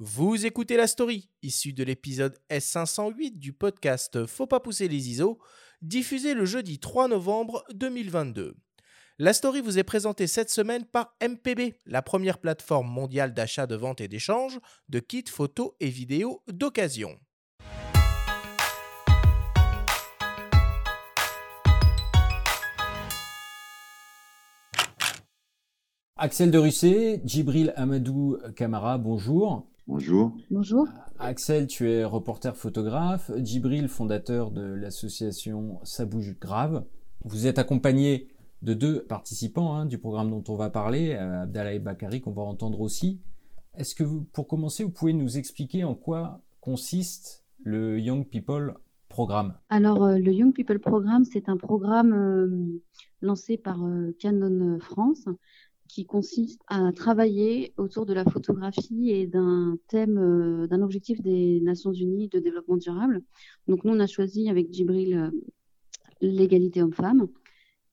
Vous écoutez la story, issue de l'épisode S508 du podcast Faut pas pousser les ISO, diffusé le jeudi 3 novembre 2022. La story vous est présentée cette semaine par MPB, la première plateforme mondiale d'achat, de vente et d'échange de kits photos et vidéos d'occasion. Axel de Russet, Djibril Amadou Camara, bonjour. Bonjour. Bonjour. Axel, tu es reporter photographe. Djibril, fondateur de l'association Ça bouge grave. Vous êtes accompagné de deux participants hein, du programme dont on va parler, euh, Abdallah et Bakari, qu'on va entendre aussi. Est-ce que, vous, pour commencer, vous pouvez nous expliquer en quoi consiste le Young People Programme? Alors, euh, le Young People Programme, c'est un programme euh, lancé par Canon France qui consiste à travailler autour de la photographie et d'un thème, euh, d'un objectif des Nations Unies de développement durable. Donc nous, on a choisi avec Djibril euh, l'égalité homme-femme.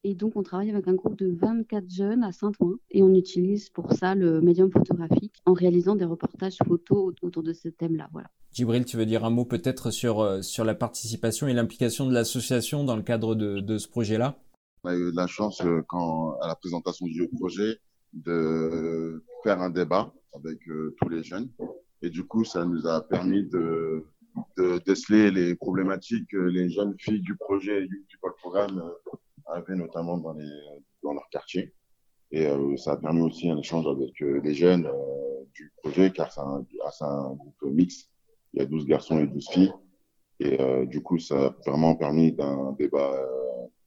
Et donc, on travaille avec un groupe de 24 jeunes à Saint-Ouen et on utilise pour ça le médium photographique en réalisant des reportages photos autour de ce thème-là. Voilà. Djibril, tu veux dire un mot peut-être sur, euh, sur la participation et l'implication de l'association dans le cadre de, de ce projet-là? On a eu la chance, quand, à la présentation du projet, de faire un débat avec euh, tous les jeunes. Et du coup, ça nous a permis de, de déceler les problématiques que les jeunes filles du projet du Programme euh, avaient notamment dans, les, dans leur quartier. Et euh, ça a permis aussi un échange avec les jeunes du projet, car c'est un, un, groupe mixte. Il y a 12 garçons et 12 filles. Et du coup, ça a vraiment permis d'un débat,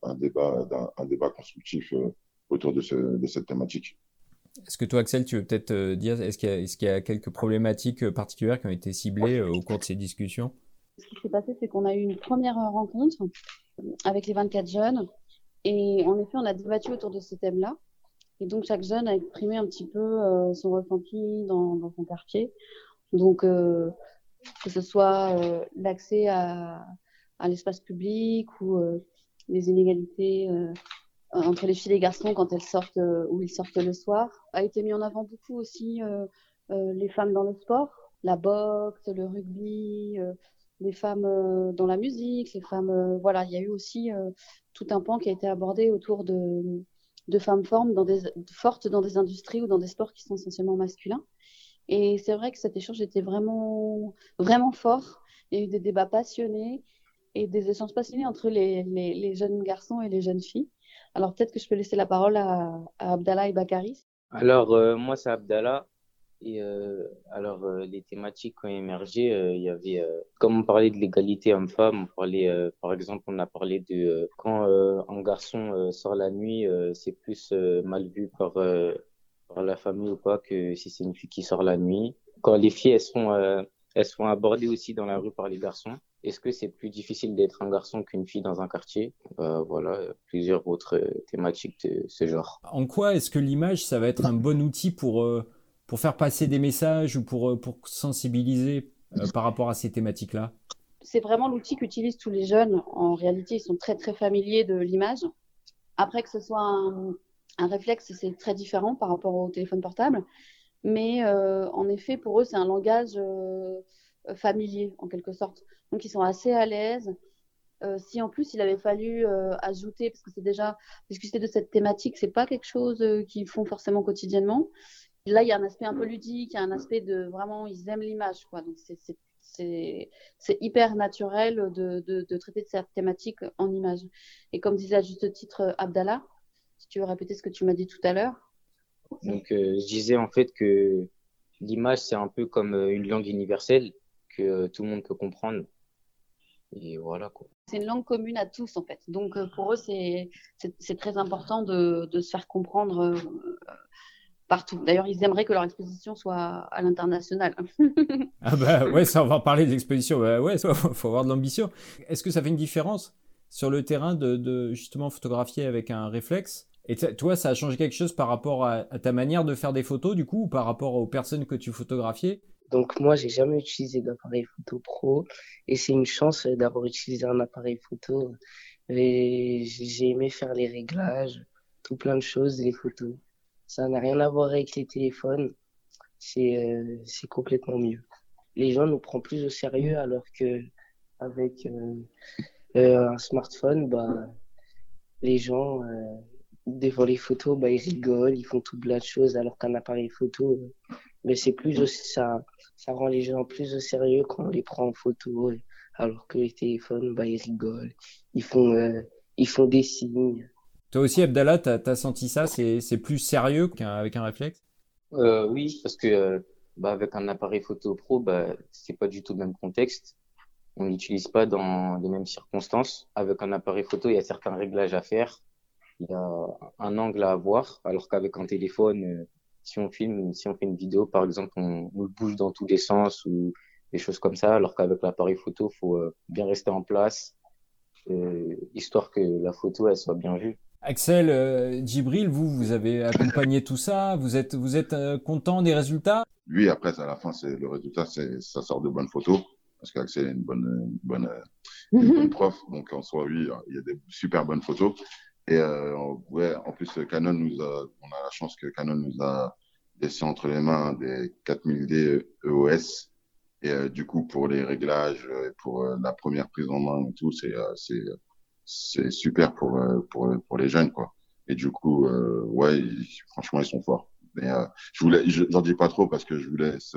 un débat, un, débat constructif autour de cette thématique. Est-ce que toi, Axel, tu veux peut-être euh, dire, est-ce qu'il y, a quelques problématiques euh, particulières qui ont été ciblées euh, au cours de ces discussions? Ce qui s'est passé, c'est qu'on a eu une première rencontre avec les 24 jeunes. Et en effet, on a débattu autour de ce thème-là. Et donc, chaque jeune a exprimé un petit peu son ressenti dans, son quartier. Donc, que ce soit l'accès à, l'espace public ou les inégalités entre les filles et les garçons quand elles sortent euh, ou ils sortent le soir. A été mis en avant beaucoup aussi euh, les femmes dans le sport, la boxe, le rugby, les femmes dans la musique, les femmes. voilà, il y a eu aussi tout un pan qui a été abordé autour de, de femmes fortes dans, des, fortes dans des industries ou dans des sports qui sont essentiellement masculins. Et c'est vrai que cet échange était vraiment, vraiment fort. Il y a eu des débats passionnés et des échanges passionnés entre les, les, les jeunes garçons et les jeunes filles. Alors peut-être que je peux laisser la parole à, Abdallah et Bakari. Alors euh, moi c'est Abdallah. Et euh, alors euh, les thématiques ont émergé, il y avait, comme on parlait de l'égalité homme-femme, on parlait, par exemple, on a parlé de quand un garçon sort la nuit, c'est plus mal vu par, par la famille ou pas que si c'est une fille qui sort la nuit. Quand les filles elles sont, elles sont abordées aussi dans la rue par les garçons. Est-ce que c'est plus difficile d'être un garçon qu'une fille dans un quartier? Euh, Voilà, plusieurs autres euh, thématiques de ce genre. En quoi est-ce que l'image, ça va être un bon outil pour, euh, pour faire passer des messages ou pour, pour sensibiliser par rapport à ces thématiques-là? C'est vraiment l'outil qu'utilisent tous les jeunes. En réalité, ils sont très très familiers de l'image. Après que ce soit un, un réflexe, c'est très différent par rapport au téléphone portable. Mais en effet, pour eux, c'est un langage familier en quelque sorte. Donc ils sont assez à l'aise. Euh, si en plus il avait fallu euh, ajouter, parce que c'est déjà discuter de cette thématique, c'est pas quelque chose euh, qu'ils font forcément quotidiennement. Là, il y a un aspect un peu ludique, il y a un aspect de vraiment, ils aiment l'image, quoi. Donc c'est hyper naturel de, de, de, traiter de cette thématique en image. Et comme disait à juste titre Abdallah, si tu veux répéter ce que tu m'as dit tout à l'heure. Donc je disais en fait que l'image c'est un peu comme une langue universelle que tout le monde peut comprendre et voilà quoi. C'est une langue commune à tous en fait. Donc euh, pour eux, c'est très important de, de, se faire comprendre euh, partout. D'ailleurs, ils aimeraient que leur exposition soit à l'international. ah bah ouais, ça on va parler de l'exposition. Bah ouais, il faut avoir de l'ambition. Est-ce que ça fait une différence sur le terrain de, de justement photographier avec un réflexe? Et toi, ça a changé quelque chose par rapport à, à, ta manière de faire des photos du coup ou par rapport aux personnes que tu photographiais? Donc moi, j'ai jamais utilisé d'appareil photo pro et c'est une chance d'avoir utilisé un appareil photo. J'ai aimé faire les réglages, tout plein de choses, les photos. Ça n'a rien à voir avec les téléphones. c'est euh, c'est complètement mieux. Les gens nous prennent plus au sérieux alors que avec euh, euh, un smartphone, bah, les gens, devant les photos, bah, ils rigolent, ils font tout plein de choses alors qu'un appareil photo, mais c'est plus aussi, ça, ça rend les gens plus au sérieux quand on les prend en photo, alors que les téléphones, bah, ils rigolent, ils font, ils font des signes. Toi aussi, Abdallah, tu as, senti ça? C'est plus sérieux qu'avec un réflexe? Euh, Oui, parce que euh, bah, avec un appareil photo pro, bah, c'est pas du tout le même contexte. On n'utilise pas dans les mêmes circonstances. Avec un appareil photo, il y a certains réglages à faire. Il y a un angle à avoir, alors qu'avec un téléphone, euh, si on filme, si on fait une vidéo, par exemple, on, on, le bouge dans tous les sens ou des choses comme ça, alors qu'avec l'appareil photo, faut euh, bien rester en place, euh, histoire que la photo elle soit bien vue. Axel, euh, Djibril, vous, vous avez accompagné tout ça. Vous êtes, vous êtes euh, content des résultats? Lui, après, à la fin, c'est le résultat, c'est ça sort de bonnes photos parce qu'Axel est une bonne, une bonne, une bonne prof. Donc en soi, oui, il y a des super bonnes photos. Et euh, ouais, en plus, Canon nous a, on a la chance que Canon nous a laissé entre les mains des 4000D EOS. Et euh, du coup, pour les réglages, pour la première prise en main et tout, c'est, c'est c'est super pour, euh, pour, pour les jeunes, quoi. Et du coup, euh, ouais, franchement, ils sont forts. Mais euh, je voulais, j'en dis pas trop parce que je vous laisse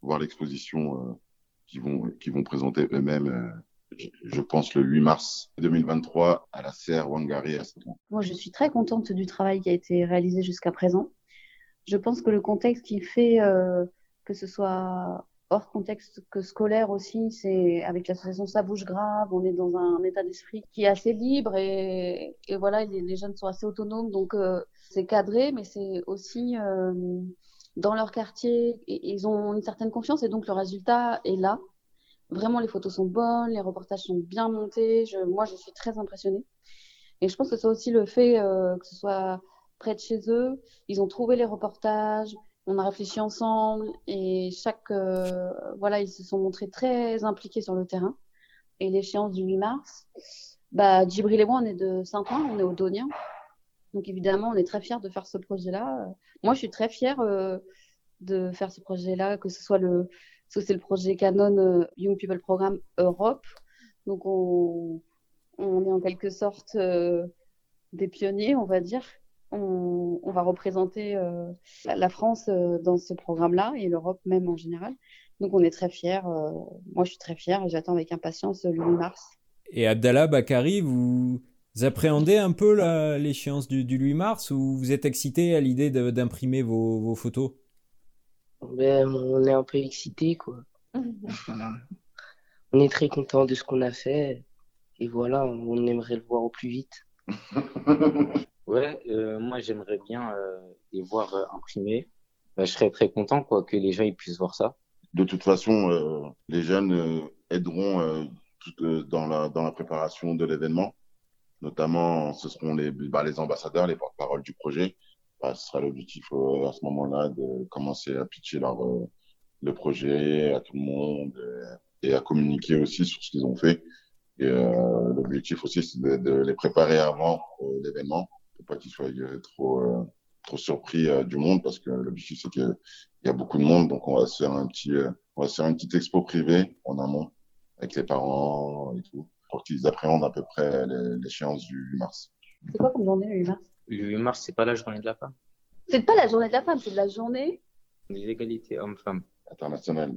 voir l'exposition qu'ils vont, qu'ils vont présenter eux-mêmes. Je, pense le 8 mars 2023 à la serre Wangari à Moi, je suis très contente du travail qui a été réalisé jusqu'à présent. Je pense que le contexte qui fait que ce soit hors contexte que scolaire aussi, c'est avec l'association Ça bouge grave, on est dans un état d'esprit qui est assez libre et, et voilà, les, jeunes sont assez autonomes, donc euh, c'est cadré, mais c'est aussi euh, dans leur quartier, et, ils ont une certaine confiance et donc le résultat est là. Vraiment, les photos sont bonnes, les reportages sont bien montés. Je, moi, je suis très impressionnée. Et je pense que c'est aussi le fait euh, que ce soit près de chez eux. Ils ont trouvé les reportages, on a réfléchi ensemble et chaque euh, voilà ils se sont montrés très impliqués sur le terrain et l'échéance du 8 mars bah Djibril et moi on est de Saint-Ouen on est au Donien donc évidemment on est très fiers de faire ce projet là moi je suis très fière euh, de faire ce projet là que ce soit le c'est le projet Canon euh, Young People Programme Europe donc on, est en quelque sorte des pionniers on va dire on, va représenter euh, la, France euh, dans ce programme-là et l'Europe même en général. Donc on est très fiers. Euh, moi, je suis très fière et j'attends avec impatience le 8 mars. Et Abdallah Bakari, vous appréhendez un peu l'échéance du, 8 mars ou vous êtes excité à l'idée d'imprimer vos, photos? Ben, On est un peu excité, quoi. on est très content de ce qu'on a fait et voilà, on aimerait le voir au plus vite. Ouais, euh, moi j'aimerais bien euh, les voir euh, imprimés. Bah, je serais très content quoi que les gens ils puissent voir ça. De toute façon, les jeunes aideront dans la dans la préparation de l'événement. Notamment, ce seront les bah, les ambassadeurs, les porte-parole du projet. Bah, ce sera l'objectif à ce moment-là de commencer à pitcher leur le projet à tout le monde et à communiquer aussi sur ce qu'ils ont fait. Et l'objectif aussi, c'est de, les préparer avant l'événement pas qu'ils soient euh, trop euh, surpris euh, du monde parce que l'objectif c'est qu'il y a beaucoup de monde donc on va se faire un petit on va se faire une petite expo privée en amont avec les parents et tout pour qu'ils appréhendent à peu près l'échéance du 8 mars. C'est quoi comme journée le 8 mars? Le 8 mars c'est pas la journée de la femme. C'est pas la journée de la femme, c'est la journée des égalités hommes-femmes. Internationale.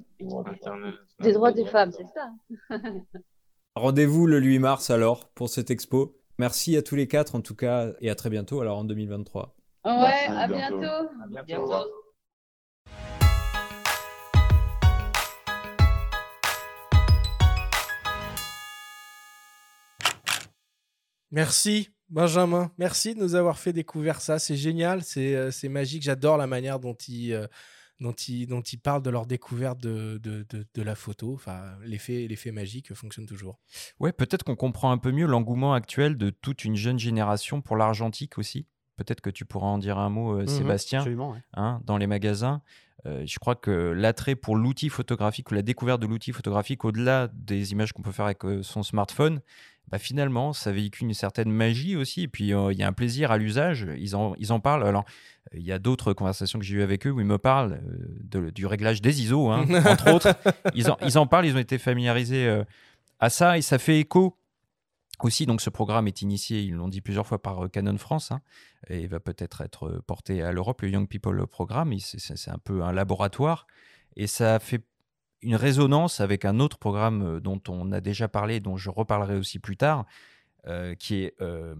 Des droits des femmes, c'est ça. Rendez-vous le 8 mars alors pour cette expo. Merci à tous les quatre en tout cas et à très bientôt alors en 2023. Ouais, à, bientôt. À bientôt. Merci Benjamin, merci de nous avoir fait découvrir ça, c'est génial, c'est euh, magique, j'adore la manière dont il, euh, dont ils, dont ils parlent de leur découverte de, de, de, la photo. Enfin, l'effet, magique fonctionne toujours. Ouais, peut-être qu'on comprend un peu mieux l'engouement actuel de toute une jeune génération pour l'argentique aussi. Peut-être que tu pourras en dire un mot, euh, mmh Sébastien, hein, dans les magasins. Euh, je crois que l'attrait pour l'outil photographique ou la découverte de l'outil photographique, au-delà des images qu'on peut faire avec euh, son smartphone, bah, finalement, ça véhicule une certaine magie aussi. Et puis, euh, il y a un plaisir à l'usage. Ils en, ils en parlent. Alors, il y a d'autres conversations que j'ai eues avec eux où ils me parlent euh, de- du réglage des ISO, hein, entre autres. Ils en, ils en parlent, ils ont été familiarisés euh, à ça et ça fait écho aussi. Donc, ce programme est initié, ils l'ont dit plusieurs fois par euh, Canon France hein, et va peut-être être euh, porté à l'Europe, le Young People Programme. C'est un peu un laboratoire et ça fait une résonance avec un autre programme euh, dont on a déjà parlé, dont je reparlerai aussi plus tard, euh, qui est euh,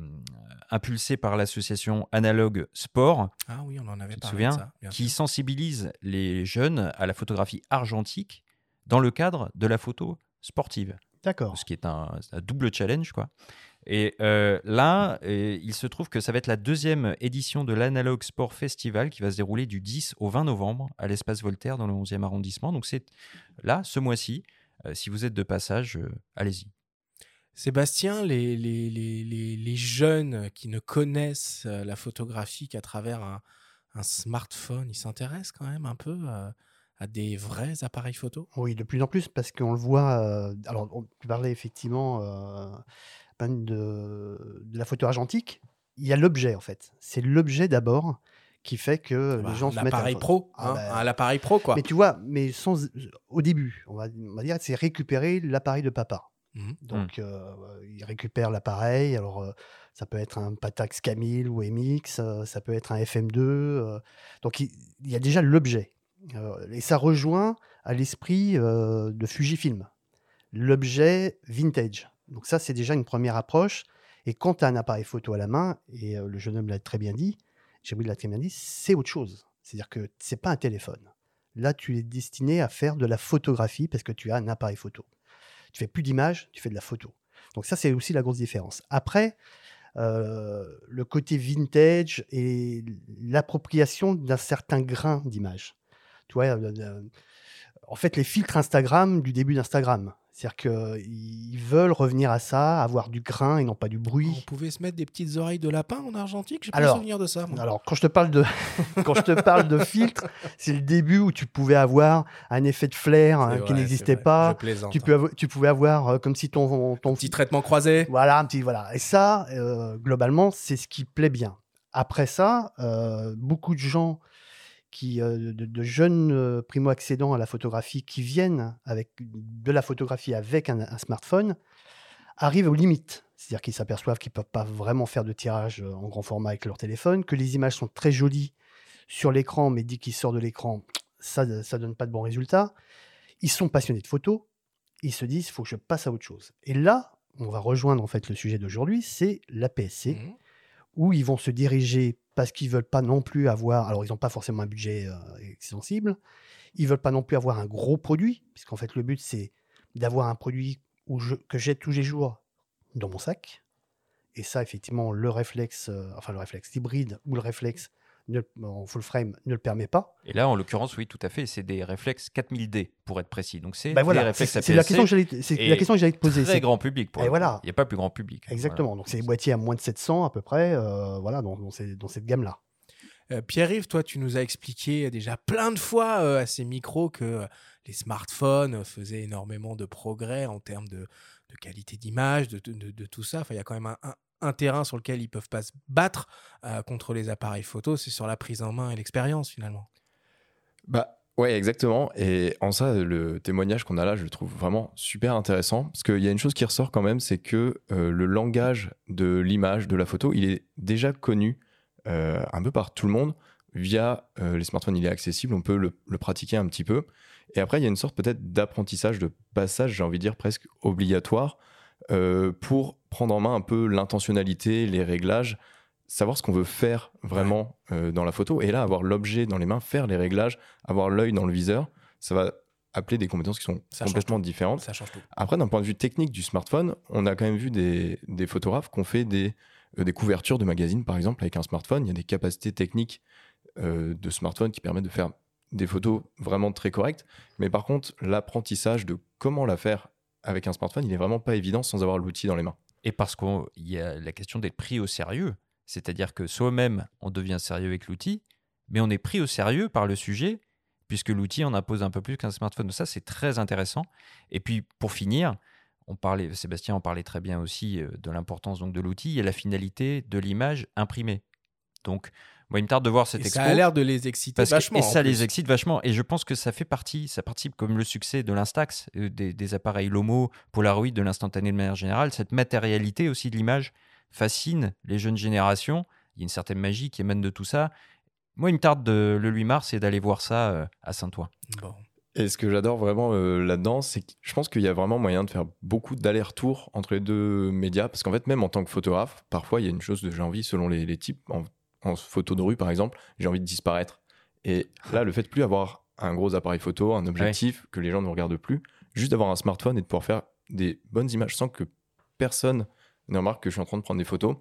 impulsé par l'association Analogue Sport, Ah oui, on en avait parlé. souviens de ça, qui sûr. sensibilise les jeunes à la photographie argentique dans le cadre de la photo sportive, D'accord. ce qui est un, un double challenge. quoi. Et euh, là, euh, il se trouve que ça va être la deuxième édition de l'Analogue Sport Festival qui va se dérouler du 10 au 20 novembre à l'espace Voltaire dans le 11e arrondissement. Donc c'est là, ce mois-ci. Euh, si vous êtes de passage, euh, allez-y. Sébastien, les, les, les, les, les jeunes qui ne connaissent la photographie qu'à travers un, un smartphone, ils s'intéressent quand même un peu à des vrais appareils photo? Oui, de plus en plus, parce qu'on le voit. euh, alors, on tu parlais effectivement euh, De, de la photo argentique. Il y a l'objet, en fait. C'est l'objet d'abord qui fait que Bah, les gens se mettent à la L'appareil pro, Ah hein, bah, pro quoi. Mais tu vois, mais sans, au début, on va, on va dire, c'est récupérer l'appareil de papa. Mhm. Donc, euh, il récupère l'appareil. Alors, euh, ça peut être un Patax Camille ou MX, euh, ça peut être un FM2. euh, donc, il, il y a déjà l'objet. Euh, et ça rejoint à l'esprit euh, de Fujifilm, l'objet vintage. Donc, ça, c'est déjà une première approche. Et quand tu as un appareil photo à la main, et euh, le jeune homme l'a très bien dit, Jibril l'a très bien dit, c'est autre chose. C'est-à-dire que c'est pas un téléphone. Là, tu es destiné à faire de la photographie parce que tu as un appareil photo. Tu fais plus d'images, tu fais de la photo. Donc ça, c'est aussi la grosse différence. Après, euh, le côté vintage et l'appropriation d'un certain grain d'image. Tu vois, euh, en fait, les filtres Instagram du début d'Instagram. C'est-à-dire qu'ils veulent revenir à ça, avoir du grain et non pas du On bruit. pouvait se mettre des petites oreilles de lapin en argentique J'ai pas souvenir de ça. moi. Alors, quand je te parle de, quand je te parle de filtre, c'est le début où tu pouvais avoir un effet de flair hein, vrai, qui n'existait pas. plaisante, Tu, hein. peux tu pouvais avoir euh, comme si ton, ton Petit traitement croisé. Voilà, un petit voilà. Et ça, euh, globalement, c'est ce qui plaît bien. Après ça, euh, beaucoup de gens qui, euh, de, de jeunes euh, primo-accédants à la photographie qui viennent avec de la photographie avec un, un smartphone arrivent aux limites. C'est-à-dire qu'ils s'aperçoivent qu'ils ne peuvent pas vraiment faire de tirage euh, en grand format avec leur téléphone, que les images sont très jolies sur l'écran, mais dès qu'ils sortent de l'écran, ça ne donne pas de bons résultats. Ils sont passionnés de photos, ils se disent, il faut que je passe à autre chose. Et là, on va rejoindre en fait le sujet d'aujourd'hui, c'est la PSC, Mhm. où ils vont se diriger parce qu'ils veulent pas non plus avoir, alors ils n'ont pas forcément un budget euh, extensible, ils veulent pas non plus avoir un gros produit, puisqu'en fait le but c'est d'avoir un produit que j'ai tous les jours dans mon sac. Et ça, effectivement, le réflexe, euh, enfin le réflexe hybride ou le réflexe ne- en full frame ne le permet pas. Et là, en l'occurrence, oui, tout à fait, c'est des réflexes 4000D pour être précis. Donc c'est Ben des voilà, réflexes c'est la question que j'allais, te poser. très c'est- grand public. Pour Et coup. voilà. Il n'y a pas plus grand public. Exactement. Donc c'est des boîtiers à moins de 700 à peu près, euh, voilà, dans, dans ces- dans cette gamme-là. Euh, Pierre-Yves, toi, tu nous as expliqué déjà plein de fois euh, à ces micros que les smartphones faisaient énormément de progrès en termes de, de qualité d'image, de, de- de- de tout ça. Enfin, il y a quand même un, un- un terrain sur lequel ils peuvent pas se battre euh, contre les appareils photo. C'est sur la prise en main et l'expérience, finalement. Bah ouais, exactement. Et en ça, le témoignage qu'on a là, je le trouve vraiment super intéressant. Parce qu'il y a une chose qui ressort quand même, c'est que euh, le langage de l'image, de la photo, il est déjà connu euh, un peu par tout le monde. Via les smartphones, il est accessible, on peut le pratiquer un petit peu. Et après, il y a une sorte peut-être d'apprentissage, de passage, j'ai envie de dire presque obligatoire, euh, pour prendre en main un peu l'intentionnalité, les réglages, savoir ce qu'on veut faire vraiment euh, dans la photo. Et là, avoir l'objet dans les mains, faire les réglages, avoir l'œil dans le viseur, ça va appeler des compétences qui sont Ça complètement différentes. Ça change tout. Après, d'un point de vue technique du smartphone, on a quand même vu des, des photographes qui ont fait des, euh, des couvertures de magazines, par exemple, avec un smartphone. Il y a des capacités techniques euh, de smartphone qui permettent de faire des photos vraiment très correctes. Mais par contre, l'apprentissage de comment la faire avec un smartphone, il est vraiment pas évident sans avoir l'outil dans les mains. Et parce qu'il y a la question d'être pris au sérieux. C'est-à-dire que soi-même, on devient sérieux avec l'outil, mais on est pris au sérieux par le sujet, puisque l'outil en impose un peu plus qu'un smartphone. Ça, c'est très intéressant. Et puis, pour finir, on parlait, Sébastien en parlait très bien aussi euh, de l'importance donc de l'outil. A la finalité de l'image imprimée. Donc, moi, il me tarde de voir cette Et expo. ça a l'air de les exciter Parce que- vachement. et ça plus. les excite vachement. Et je pense que ça fait partie, ça participe comme le succès de l'Instax, euh, des, des appareils Lomo, Polaroid, de l'instantané de manière générale. Cette matérialité aussi de l'image fascine les jeunes générations. Il y a une certaine magie qui émane de tout ça. Moi, il me tarde de, le 8 mars et d'aller voir ça euh, à Saint-Ouen. Bon. Et ce que j'adore vraiment euh, là-dedans, c'est que je pense qu'il y a vraiment moyen de faire beaucoup d'allers-retours entre les deux médias. Parce qu'en fait, même en tant que photographe, parfois, il y a une chose de j'ai envie, selon les, les types, en, en photo de rue par exemple, j'ai envie de disparaître. Et là, le fait de plus avoir un gros appareil photo, un objectif, que les gens ne regardent plus, juste d'avoir un smartphone et de pouvoir faire des bonnes images sans que personne ne remarque que je suis en train de prendre des photos,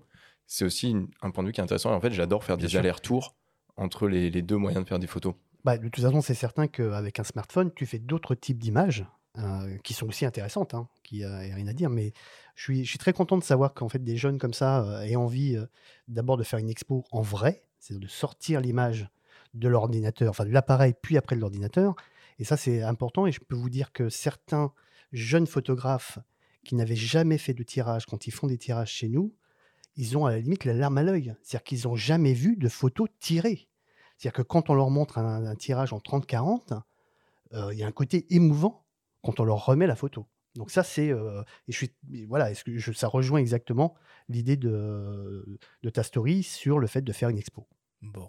c'est aussi une- un point de vue qui est intéressant. Et en fait, j'adore faire Bien des allers-retours entre les, les deux moyens de faire des photos. Bah, de toute façon, c'est certain qu'avec un smartphone, tu fais d'autres types d'images euh, qui sont aussi intéressantes, hein, qui n'y a rien à dire. Mais je suis, très content de savoir qu'en fait, des jeunes comme ça euh, aient envie euh, d'abord de faire une expo en vrai, c'est-à-dire de sortir l'image de l'ordinateur, enfin de l'appareil, puis après de l'ordinateur. Et ça, c'est important. Et je peux vous dire que certains jeunes photographes qui n'avaient jamais fait de tirage, quand ils font des tirages chez nous, ils ont à la limite la larme à l'œil. C'est-à-dire qu'ils n'ont jamais vu de photos tirées. C'est-à-dire que quand on leur montre un, tirage en 30-40, euh, il y a un côté émouvant quand on leur remet la photo. Donc ça, c'est... euh, et je suis, voilà, je- ça rejoint exactement l'idée de, de ta story sur le fait de faire une expo? Bon.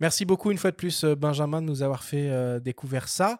Merci beaucoup une fois de plus, euh, Benjamin, de nous avoir fait euh, découvrir ça.